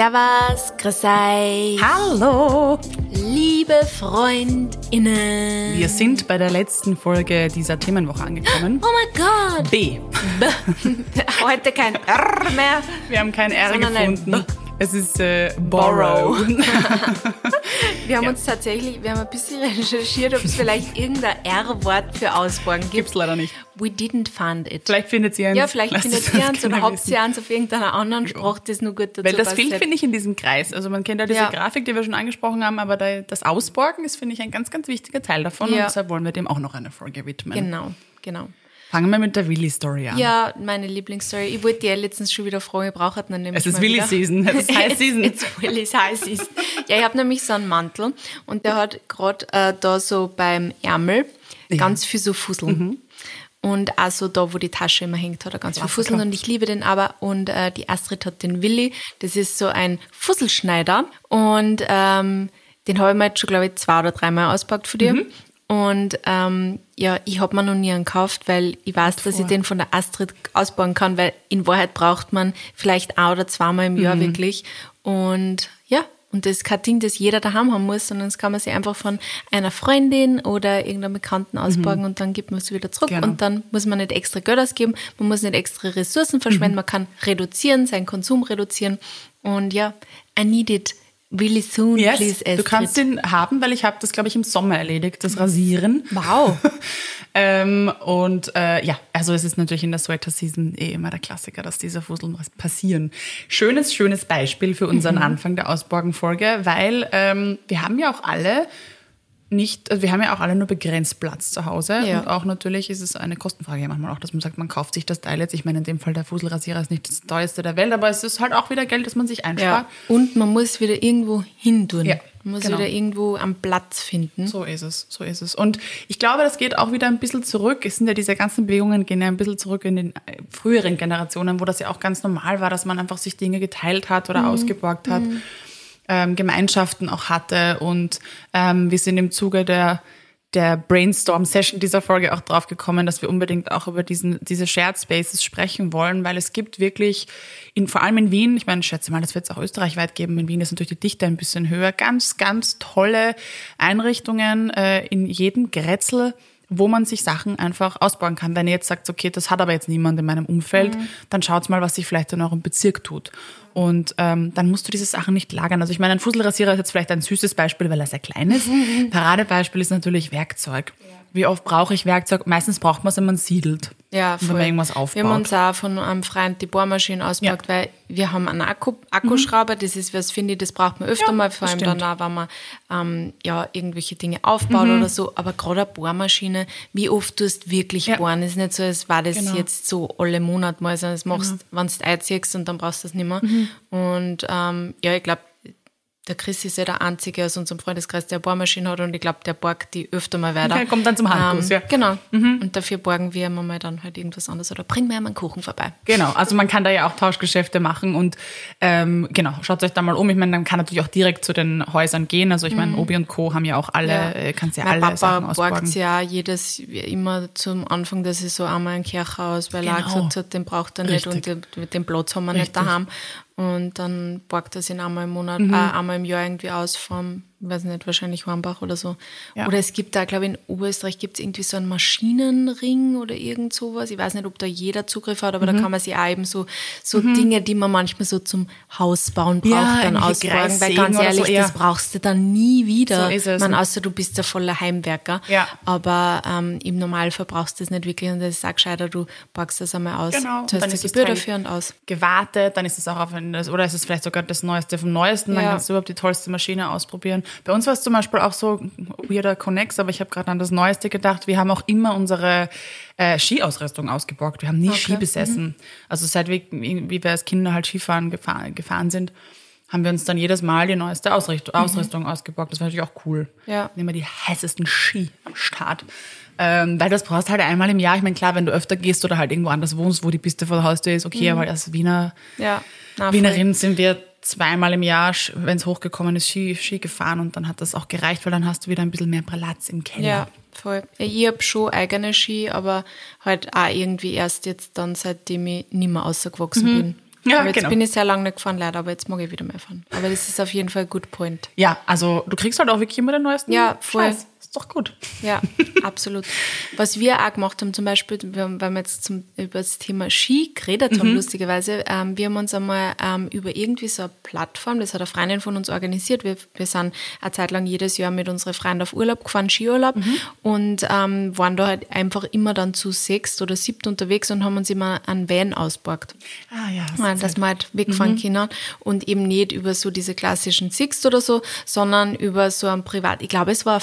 Servus, grüß euch, Hallo! liebe FreundInnen. Wir sind bei der letzten Folge dieser Themenwoche angekommen. Oh mein Gott. B. Heute kein R mehr. Wir haben kein R Sondern gefunden. Es ist äh, Borrow. Wir haben Ja. uns tatsächlich, wir haben ein bisschen recherchiert, ob es vielleicht irgendein R-Wort für Ausborgen gibt. Gibt's leider nicht. We didn't find it. Vielleicht findet ihr eins. ja, vielleicht findet ihr uns eins oder habt ihr eins auf irgendeiner anderen Sprache, das nur gut dazu Weil das fehlt, finde ich, in diesem Kreis. Also man kennt ja diese Ja. Grafik, die wir schon angesprochen haben, aber da, das Ausborgen ist, finde ich, ein ganz, ganz wichtiger Teil davon. Und Ja. deshalb wollen wir dem auch noch eine Folge widmen. Genau, genau. Fangen wir mit der Willi-Story an. Ja, meine Lieblingsstory. Ich wollte ja letztens schon wieder fragen, ich brauche dann nämlich Es ist mal Willi wieder. Season. Es ist High Season. It's, it's Willy's High Season. Ja, ich habe nämlich so einen Mantel und der hat gerade äh, da so beim Ärmel ganz viel so Fusseln. Und also da, wo die Tasche immer hängt, hat er ganz viel. Fusseln und ich liebe den aber. Und äh, die Astrid hat den Willi, das ist so ein Fusselschneider und ähm, den habe ich mir jetzt schon, glaube ich, zwei oder dreimal auspackt für dir. Und ähm, ja, ich habe mir noch nie einen gekauft, weil ich weiß, dass ich den von der Astrid ausbauen kann, weil in Wahrheit braucht man vielleicht ein oder zweimal im Jahr wirklich. Und ja, und das ist kein Ding, das jeder daheim haben muss, sondern das kann man sich einfach von einer Freundin oder irgendeinem Bekannten ausborgen und dann gibt man es wieder zurück. Genau. Und dann muss man nicht extra Geld ausgeben, man muss nicht extra Ressourcen verschwenden, man kann reduzieren, seinen Konsum reduzieren. Und ja, I need it really soon, Yes, please, du Astrid. kannst den haben, weil ich habe das, glaube ich, im Sommer erledigt, das Rasieren. Wow. ähm, und äh, ja, also es ist natürlich in der Sweater-Season eh immer der Klassiker, dass diese Fusseln was passieren. Schönes, schönes Beispiel für unseren Mhm. Anfang der Ausborgenfolge, weil ähm, wir haben ja auch alle nicht, also wir haben ja auch alle nur begrenzt Platz zu Hause Ja. und auch natürlich ist es eine Kostenfrage ja manchmal auch, dass man sagt, man kauft sich das Teil jetzt. Ich meine, in dem Fall der Fusselrasierer ist nicht das teuerste der Welt, aber es ist halt auch wieder Geld, das man sich einspart. Ja. Und man muss wieder irgendwo hin tun. Ja, man muss genau. wieder irgendwo am Platz finden. So ist es, so ist es. Und ich glaube, das geht auch wieder ein bisschen zurück. Es sind ja diese ganzen Bewegungen gehen ja ein bisschen zurück in den äh, früheren Generationen, wo das ja auch ganz normal war, dass man einfach sich Dinge geteilt hat oder ausgeborgt hat, ähm, Gemeinschaften auch hatte. Und ähm, wir sind im Zuge der der Brainstorm-Session dieser Folge auch drauf gekommen, dass wir unbedingt auch über diesen, diese Shared Spaces sprechen wollen, weil es gibt wirklich, in, vor allem in Wien, ich meine, ich schätze mal, das wird es auch österreichweit geben, in Wien ist natürlich die Dichte ein bisschen höher, ganz, ganz tolle Einrichtungen äh, in jedem Grätzl, wo man sich Sachen einfach ausbauen kann. Wenn ihr jetzt sagt, okay, das hat aber jetzt niemand in meinem Umfeld, dann schaut mal, was sich vielleicht in eurem Bezirk tut. Und ähm, dann musst du diese Sachen nicht lagern. Also ich meine, ein Fusselrasierer ist jetzt vielleicht ein süßes Beispiel, weil er sehr klein ist. Paradebeispiel ist natürlich Werkzeug. Wie oft brauche ich Werkzeug? Meistens braucht man es, wenn man siedelt. Ja, wenn man irgendwas aufbaut. Wir haben uns auch von einem Freund die Bohrmaschine ausgepackt, weil wir haben einen Akku, Akkuschrauber, das ist was, finde ich, das braucht man öfter Ja, mal, vor das allem stimmt. dann auch, wenn man ähm, ja, irgendwelche Dinge aufbaut oder so, aber gerade eine Bohrmaschine, wie oft tust du wirklich Ja. bohren? Es ist nicht so, als war das Genau. jetzt so alle Monate mal, sondern das machst, wenn du einziehst und dann brauchst du das nicht mehr. Mhm. Und ähm, ja, ich glaube, der Chris ist ja der Einzige aus unserem Freundeskreis, der eine Bohrmaschine hat und ich glaube, der borgt die öfter mal weiter. Okay, kommt dann zum Handkuss, ja. Genau. Mhm. Und dafür borgen wir immer mal dann halt irgendwas anderes oder bring mir einmal einen Kuchen vorbei. Genau, also man kann da ja auch Tauschgeschäfte machen und ähm, genau, schaut euch da mal um. Ich meine, man kann natürlich auch direkt zu den Häusern gehen. Also ich meine, Obi und Co. haben ja auch alle, äh, kannst ja mein alle Sachen Papa borgt ausborgen. ja jedes immer zum Anfang der Saison einmal einen Kirchhaus, weil er Genau. gesagt hat, den braucht er nicht Richtig. und den, den Platz haben wir Richtig. nicht daheim. Und dann borgt er sich einmal im Monat, Mhm. äh, einmal im Jahr irgendwie aus vom, weiß nicht, wahrscheinlich Hornbach oder so. Ja. Oder es gibt da, glaube ich, in Oberösterreich gibt es irgendwie so einen Maschinenring oder irgend sowas. Ich weiß nicht, ob da jeder Zugriff hat, aber Mhm. da kann man sich auch eben so, so Dinge, die man manchmal so zum Hausbauen braucht, Ja, dann ausborgen. Weil ganz oder so, ehrlich, ja. das brauchst du dann nie wieder. So ist es. Man, außer du bist der volle Heimwerker. Ja. Aber ähm, im Normalfall brauchst du das nicht wirklich und das ist auch gescheiter, du packst das einmal aus. Genau. Du hast dann die Gebühr dafür und aus. gewartet, dann ist es auch auf ein, oder ist es vielleicht sogar das Neueste vom Neuesten, dann kannst du überhaupt die tollste Maschine ausprobieren. Bei uns war es zum Beispiel auch so weirder Connex, aber ich habe gerade an das Neueste gedacht. Wir haben auch immer unsere äh, Skiausrüstung ausgeborgt. Wir haben nie Ski besessen. Also seit wir, wie wir als Kinder halt Skifahren gefahren, gefahren sind, haben wir uns dann jedes Mal die neueste Ausrichtung, Ausrüstung ausgeborgt. Das war natürlich auch cool. Ja. Immer die heißesten Ski am Start. Ähm, weil das brauchst halt einmal im Jahr. Ich meine, klar, wenn du öfter gehst oder halt irgendwo anders wohnst, wo die Piste vor der Haustür ist, okay, aber als Wiener, Ja. Wienerin sind wir zweimal im Jahr, wenn es hochgekommen ist, Ski, Ski gefahren und dann hat das auch gereicht, weil dann hast du wieder ein bisschen mehr Platz im Keller. Ja, voll. Ja, ich habe schon eigene Ski, aber halt auch irgendwie erst jetzt dann, seitdem ich nicht mehr rausgewachsen bin. Ja, aber jetzt genau. bin ich sehr lange nicht gefahren, leider, aber jetzt mag ich wieder mehr fahren. Aber das ist auf jeden Fall ein good point. Ja, also du kriegst halt auch wirklich immer den neuesten Ja, voll. Scheiß. Ist doch gut. Ja, absolut. Was wir auch gemacht haben, zum Beispiel, weil wir jetzt zum, über das Thema Ski geredet haben, lustigerweise, ähm, wir haben uns einmal ähm, über irgendwie so eine Plattform, das hat eine Freundin von uns organisiert. Wir, wir sind eine Zeit lang jedes Jahr mit unseren Freunden auf Urlaub gefahren, Skiurlaub, und ähm, waren da halt einfach immer dann zu sechst oder siebt unterwegs und haben uns immer einen Van ausgeborgt. Ah ja. Ja, dass wir halt wegfahren können und eben nicht über so diese klassischen Sixt oder so, sondern über so ein Privat, ich glaube, es war eine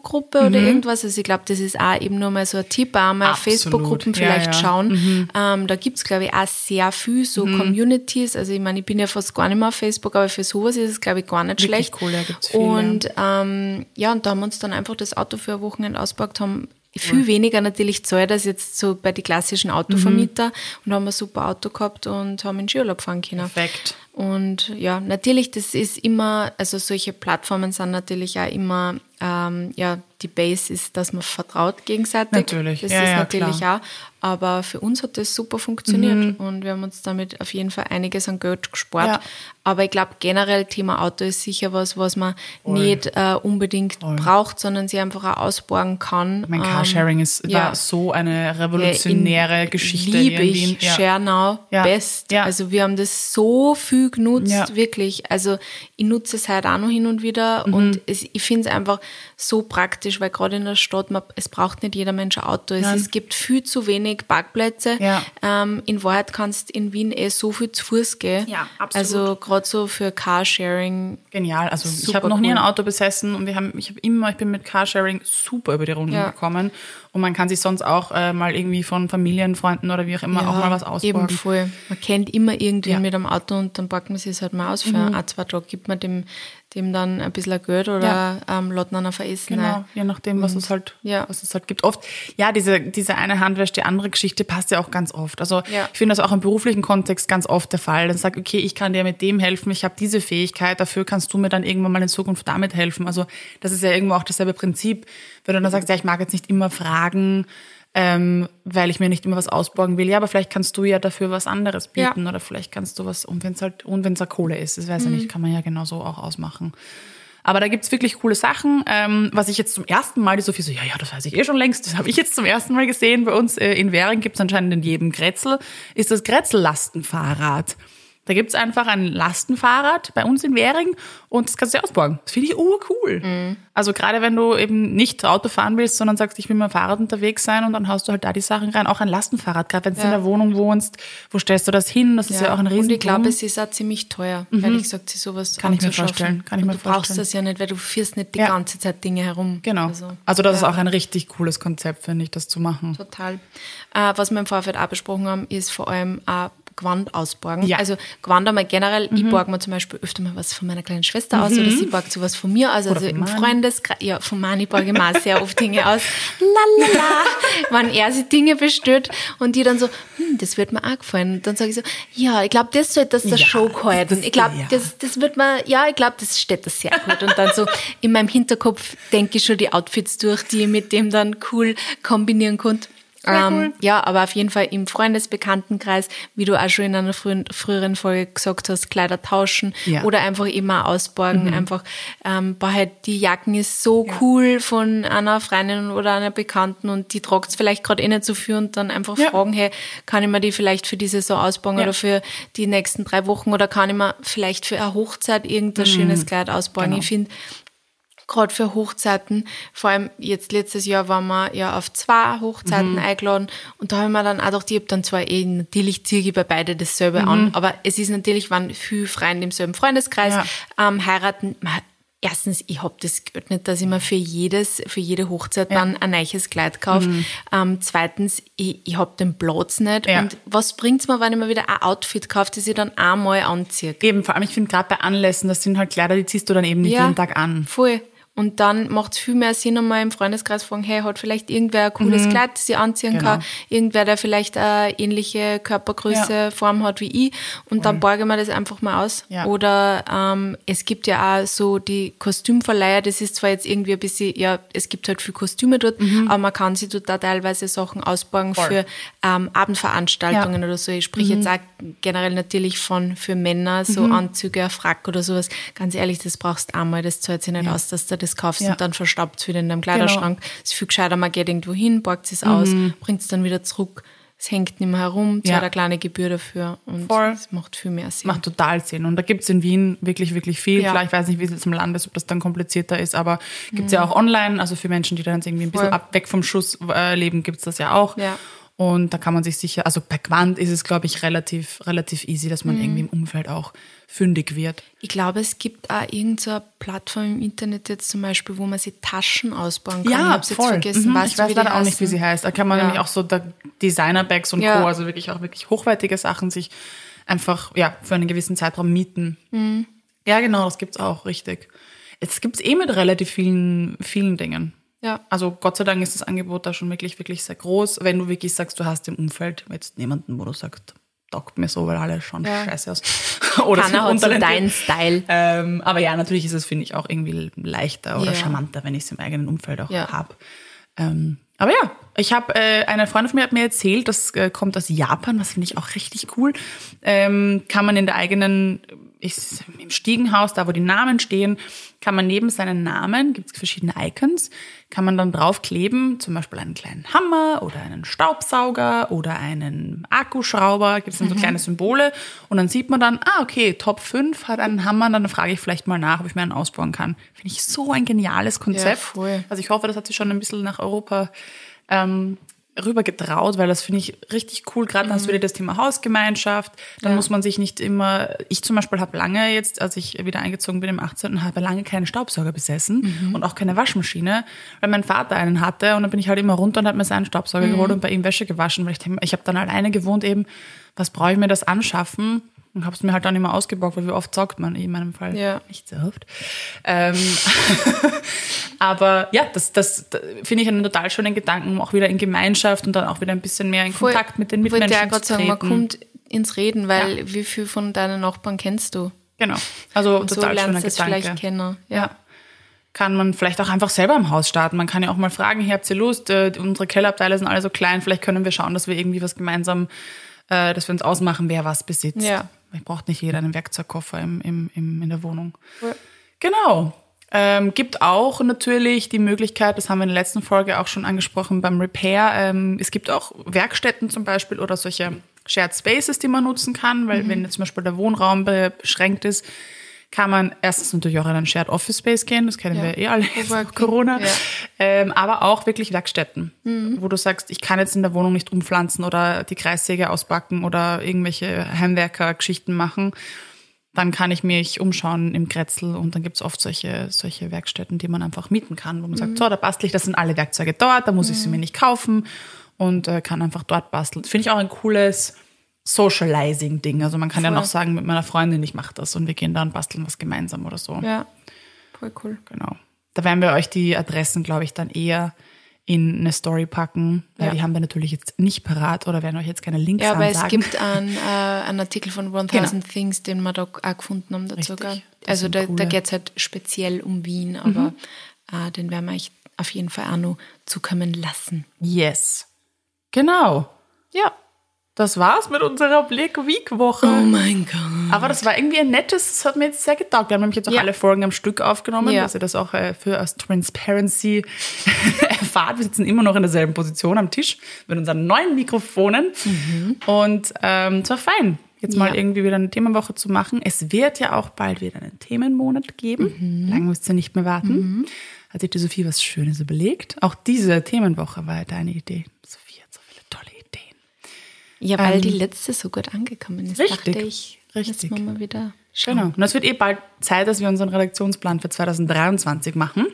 Facebook-Gruppe oder irgendwas, also ich glaube, das ist auch eben nur mal so ein Tipp, auch mal. Facebook-Gruppen Ja, vielleicht ja. schauen. Ähm, da gibt's glaube ich, auch sehr viel so Communities, also ich meine, ich bin ja fast gar nicht mehr auf Facebook, aber für sowas ist es, glaube ich, gar nicht Wirklich schlecht. cool, ja, gibt's viel, und ähm, ja, und da haben wir uns dann einfach das Auto für ein Wochenende ausgepackt, haben viel weniger natürlich zahlt als jetzt so bei den klassischen Autovermieter und haben ein super Auto gehabt und haben in Skiurlaub fahren können. Perfekt. Und ja, natürlich, das ist immer, also solche Plattformen sind natürlich auch immer, ähm, ja, die Base ist, dass man vertraut gegenseitig. Natürlich, Das ja, ist ja, natürlich klar. Mhm. auch. Aber für uns hat das super funktioniert und wir haben uns damit auf jeden Fall einiges an Geld gespart. Ja. Aber ich glaube, generell Thema Auto ist sicher was, was man nicht äh, unbedingt braucht, sondern sie einfach auch ausborgen kann. Mein Ähm, Carsharing ist, ja. war so eine revolutionäre Geschichte Liebe ich, Schernau, best. Also wir haben das so viel genutzt, Ja. wirklich. Also ich nutze es halt auch noch hin und wieder Mhm. und es, ich finde es einfach so praktisch, weil gerade in der Stadt, man, es braucht nicht jeder Mensch ein Auto. Es, es gibt viel zu wenig Parkplätze. Ja. Ähm, in Wahrheit kannst in Wien eh so viel zu Fuß gehen. Ja, absolut. Also gerade so für Carsharing. Genial. Also ich habe noch nie ein Auto besessen und wir haben, ich habe immer, ich bin mit Carsharing super über die Runden Ja. gekommen. Und man kann sich sonst auch äh, mal irgendwie von Familienfreunden oder wie auch immer auch mal was ausborgen. Eben voll. Man kennt immer irgendwen Ja. Mit einem Auto und dann packt man sich es halt mal aus. Für ein, zwei Tage gibt man dem, dem dann ein bisschen Geld oder Ja. ähm, lädt ihn auf ein Essen Genau, ein. je nachdem, was es halt, ja. was es halt gibt. Oft, ja, diese, diese eine Hand wäscht die andere Geschichte passt ja auch ganz oft. Also Ja. ich finde das auch im beruflichen Kontext ganz oft der Fall. Dann sag, okay, ich kann dir mit dem helfen, ich habe diese Fähigkeit, dafür kannst du mir dann irgendwann mal in Zukunft damit helfen. Also das ist ja irgendwo auch dasselbe Prinzip. Wenn du dann sagst, ja, ich mag jetzt nicht immer fragen, ähm, weil ich mir nicht immer was ausborgen will. Ja, aber vielleicht kannst du ja dafür was anderes bieten oder vielleicht kannst du was, und wenn es halt, und wenn es Kohle ist, das weiß ich nicht, kann man ja genauso auch ausmachen. Aber da gibt's wirklich coole Sachen. Ähm, was ich jetzt zum ersten Mal, die Sophie so, ja, ja, das weiß ich eh schon längst, das habe ich jetzt zum ersten Mal gesehen. Bei uns äh, in Währing gibt's anscheinend in jedem Grätzl, ist das Grätzl-Lastenfahrrad. Da gibt's einfach ein Lastenfahrrad bei uns in Währing und das kannst du dir ausborgen. Das finde ich urcool. Also gerade wenn du eben nicht Auto fahren willst, sondern sagst, ich will mit dem Fahrrad unterwegs sein und dann haust du halt da die Sachen rein. Auch ein Lastenfahrrad, gerade wenn du in der Wohnung wohnst, wo stellst du das hin? Das ist ja auch ein riesen Und ich glaube, es ist auch ziemlich teuer, ehrlich gesagt, sich sowas Kann ich mir vorstellen, kann ich mir du brauchst vorstellen. das ja nicht, weil du führst nicht die Ja. ganze Zeit Dinge herum. Genau. Also, Also, das ist ja. auch ein richtig cooles Konzept, finde ich, das zu machen. Total. Äh, was wir im Vorfeld auch besprochen haben, ist vor allem auch Gewand ausborgen. Ja. Mhm. Also Gewand einmal generell, ich borge mir zum Beispiel öfter mal was von meiner kleinen Schwester aus oder sie borgt sowas von mir aus. Also von im Mani. Freundeskreis, ja, von Mani borge ich mir auch sehr oft Dinge aus. Lalala, wenn er sich Dinge bestellt und die dann so, hm, das wird mir auch gefallen. Und dann sage ich so, ja, ich glaube, das sollte das der Ja, Show halten. Ich glaube, ja. das, das wird mir, ja, ich glaube, das steht das sehr gut. Und dann so in meinem Hinterkopf denke ich schon die Outfits durch, die ich mit dem dann cool kombinieren konnte. Ähm, ja, aber auf jeden Fall im Freundesbekanntenkreis, wie du auch schon in einer frühen, früheren Folge gesagt hast, Kleider tauschen Ja. oder einfach immer ausborgen. Einfach, ähm, boah, halt, die Jacken ist so cool von einer Freundin oder einer Bekannten und die tragt es vielleicht gerade eh nicht so viel und dann einfach Ja. fragen, hey, kann ich mir die vielleicht für diese Saison ausborgen Ja. oder für die nächsten drei Wochen oder kann ich mir vielleicht für eine Hochzeit irgendein schönes Kleid ausborgen? Genau. Ich finde, gerade für Hochzeiten, vor allem jetzt letztes Jahr waren wir ja auf zwei Hochzeiten eingeladen und da haben wir dann auch gedacht, ich habe dann zwar eh, natürlich ziehe ich bei beide dasselbe an, aber es ist natürlich, wenn viele Freunde im selben Freundeskreis Ja. ähm, heiraten, man, erstens, ich hab das Geld nicht, dass ich mir für jedes, für jede Hochzeit dann ein neues Kleid kaufe. Ähm, zweitens, ich, ich hab den Platz nicht Ja. und was bringt's mir, wenn ich mir wieder ein Outfit kaufe, das ich dann einmal anziehe? Eben, vor allem, ich finde gerade bei Anlässen, das sind halt Kleider, die ziehst du dann eben nicht jeden Tag an. Voll. Und dann macht es viel mehr Sinn, einmal im Freundeskreis fragen, hey, hat vielleicht irgendwer ein cooles Mhm. Kleid, das ich anziehen Genau. kann, irgendwer, der vielleicht eine ähnliche Körpergröße, Ja. Form hat wie ich und dann borge wir das einfach mal aus. Ja. Oder ähm, es gibt ja auch so die Kostümverleiher, das ist zwar jetzt irgendwie ein bisschen, ja, es gibt halt viel Kostüme dort, aber man kann sich dort da teilweise Sachen ausborgen Mhm. Voll. für ähm, Abendveranstaltungen Ja. Mhm. oder so. Ich spreche jetzt auch generell natürlich von für Männer, so Anzüge, ein Frack oder sowas. Ganz ehrlich, das brauchst du einmal, das zahlt sich nicht aus, dass du das kaufst Ja. Genau. und dann verstaubt es wieder in deinem Kleiderschrank. Es ist viel gescheiter, man geht irgendwo hin, borgt es aus, bringt es dann wieder zurück. Es hängt nicht mehr herum, zahlt Mhm. Ja. eine kleine Gebühr dafür und Voll. es macht viel mehr Sinn. Macht total Sinn. Und da gibt's in Wien wirklich, wirklich viel. Ja. Klar, ich weiß nicht, wie es jetzt im Land ist, ob das dann komplizierter ist, aber gibt's ja auch online. Also für Menschen, die dann irgendwie ein bisschen Mhm. Voll. ab, weg vom Schuss äh, leben, gibt's das ja auch. Ja. Und da kann man sich sicher, also bei Quant ist es, glaube ich, relativ, relativ easy, dass Mhm. man irgendwie im Umfeld auch fündig wird. Ich glaube, es gibt auch irgendeine Plattform im Internet jetzt zum Beispiel, wo man sich Taschen ausbauen kann. ich hab's jetzt vergessen. Mhm. Weißt ich weiß leider auch nicht, wie sie heißt. Da kann man Ja. nämlich auch so Designer-Bags und Ja. Co., also wirklich auch wirklich hochwertige Sachen sich einfach ja für einen gewissen Zeitraum mieten. Mhm. Ja, genau, das gibt's auch, richtig. Jetzt gibt's eh mit relativ vielen, vielen Dingen. Ja. Also Gott sei Dank ist das Angebot da schon wirklich, wirklich sehr groß. Wenn du wirklich sagst, du hast im Umfeld jetzt niemanden, wo du sagst, taugt mir so, weil alle schauen Ja. scheiße aus. Oder Keiner hat so deinen Style. Ähm, aber ja, natürlich ist es, finde ich, auch irgendwie leichter oder Ja. charmanter, wenn ich es im eigenen Umfeld auch Ja. habe. Ähm, aber ja, ich habe, äh, eine Freundin von mir hat mir erzählt, das äh, kommt aus Japan, was finde ich auch richtig cool. Ähm, kann man in der eigenen, ist, im Stiegenhaus, da wo die Namen stehen, kann man neben seinen Namen, gibt es verschiedene Icons, kann man dann draufkleben, zum Beispiel einen kleinen Hammer oder einen Staubsauger oder einen Akkuschrauber, gibt es dann so kleine Symbole und dann sieht man dann, ah, okay, Top 5 hat einen Hammer, dann frage ich vielleicht mal nach, ob ich mir einen ausbauen kann. Finde ich so ein geniales Konzept. voll. Also ich hoffe, das hat sich schon ein bisschen nach Europa ähm, rüber getraut, weil das finde ich richtig cool. Gerade dann hast du wieder das Thema Hausgemeinschaft. Dann Ja. muss man sich nicht immer. Ich zum Beispiel habe lange jetzt, als ich wieder eingezogen bin im 18., habe lange keinen Staubsauger besessen und auch keine Waschmaschine, weil mein Vater einen hatte und dann bin ich halt immer runter und habe mir seinen Staubsauger geholt und bei ihm Wäsche gewaschen, weil ich ich habe dann alleine gewohnt eben. Was brauche ich mir das anschaffen? Und habe es mir halt dann immer ausgeborgt, weil wie oft saugt man in meinem Fall? Ja. Nicht so oft. Ähm, aber ja, das, das, das finde ich einen total schönen Gedanken, auch wieder in Gemeinschaft und dann auch wieder ein bisschen mehr in Voll- Kontakt mit den Mitmenschen ja zu sagen, man treten. kommt ins Reden, weil wie viel von deinen Nachbarn kennst du? Genau. Also Und so total schöner lernst es Gedanke. vielleicht kennen. Ja. Kann man vielleicht auch einfach selber im Haus starten. Man kann ja auch mal fragen, hier habt ihr Lust, äh, unsere Kellerabteile sind alle so klein, vielleicht können wir schauen, dass wir irgendwie was gemeinsam, äh, dass wir uns ausmachen, wer was besitzt. Ja. Ich braucht nicht jeder einen Werkzeugkoffer im, im, im, in der Wohnung. Ja. Genau. Ähm, gibt auch natürlich die Möglichkeit, das haben wir in der letzten Folge auch schon angesprochen beim Repair. Ähm, es gibt auch Werkstätten zum Beispiel oder solche Shared Spaces, die man nutzen kann, weil wenn jetzt zum Beispiel der Wohnraum be- beschränkt ist, kann man erstens natürlich auch in einen Shared Office Space gehen, das kennen Ja. wir eh alle jetzt Coworking, Corona, ja. ähm, aber auch wirklich Werkstätten, wo du sagst, ich kann jetzt in der Wohnung nicht umpflanzen oder die Kreissäge ausbacken oder irgendwelche Heimwerker-Geschichten machen dann kann ich mich umschauen im Grätzl und dann gibt's oft solche, solche Werkstätten, die man einfach mieten kann, wo man sagt, so, da bastel ich, das sind alle Werkzeuge dort, da muss ich sie mir nicht kaufen und äh, kann einfach dort basteln. Finde ich auch ein cooles Socializing-Ding. Also man kann ja Voll. noch sagen, mit meiner Freundin, ich mache das und wir gehen da und basteln was gemeinsam oder so. Ja, voll cool. Genau. Da werden wir euch die Adressen, glaube ich, dann eher in eine Story packen, weil Ja. die haben wir natürlich jetzt nicht parat oder werden euch jetzt keine Links Ja, aber es ansagen. gibt einen, äh, einen Artikel von 1000 Things, den wir da auch gefunden haben dazu. Genau. Also da, da coole. Mhm. geht es halt speziell um Wien, aber äh, den werden wir euch auf jeden Fall auch noch zukommen lassen. Yes. Genau. Ja. Das war's mit unserer Black Week Woche. Oh mein Gott. Aber das war irgendwie ein nettes, das hat mir jetzt sehr getaugt. Wir haben nämlich jetzt auch Ja. alle Folgen am Stück aufgenommen, Ja. dass ihr das auch äh, für als Transparency erfahrt. Wir sitzen immer noch in derselben Position am Tisch mit unseren neuen Mikrofonen. Und ähm, es war fein, jetzt mal Ja. irgendwie wieder eine Themenwoche zu machen. Es wird ja auch bald wieder einen Themenmonat geben. Lange müsst ihr nicht mehr warten. Hat sich die Sophie was Schönes überlegt. Auch diese Themenwoche war ja deine Idee. Sophie hat so viele tolle Ideen. Ja, weil die letzte so gut angekommen ist, Ähm, Richtig, dachte ich, richtig. wir mal wieder schauen. Genau. Und es wird eh bald Zeit, dass wir unseren Redaktionsplan für 2023 machen.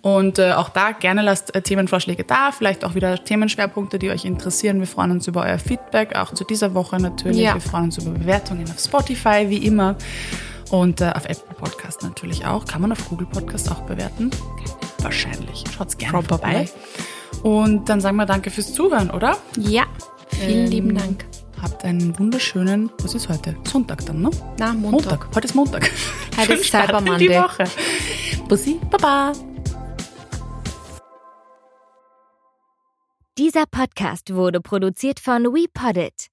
Und äh, auch da gerne lasst äh, Themenvorschläge da, vielleicht auch wieder Themenschwerpunkte, die euch interessieren. Wir freuen uns über euer Feedback, auch zu dieser Woche natürlich. Ja. Wir freuen uns über Bewertungen auf Spotify, wie immer. Und äh, auf Apple Podcast natürlich auch. Kann man auf Google Podcast auch bewerten? Wahrscheinlich. Schaut's gerne Probably. vorbei. Und dann sagen wir danke fürs Zuhören, oder? Ja, vielen Ähm, lieben Dank. Habt einen wunderschönen, was ist heute? Sonntag dann, ne? Na, Montag. Heute ist Montag. Heute ist Cyber in die Monday. Woche. Bussi, Baba. Dieser Podcast wurde produziert von WePoddit.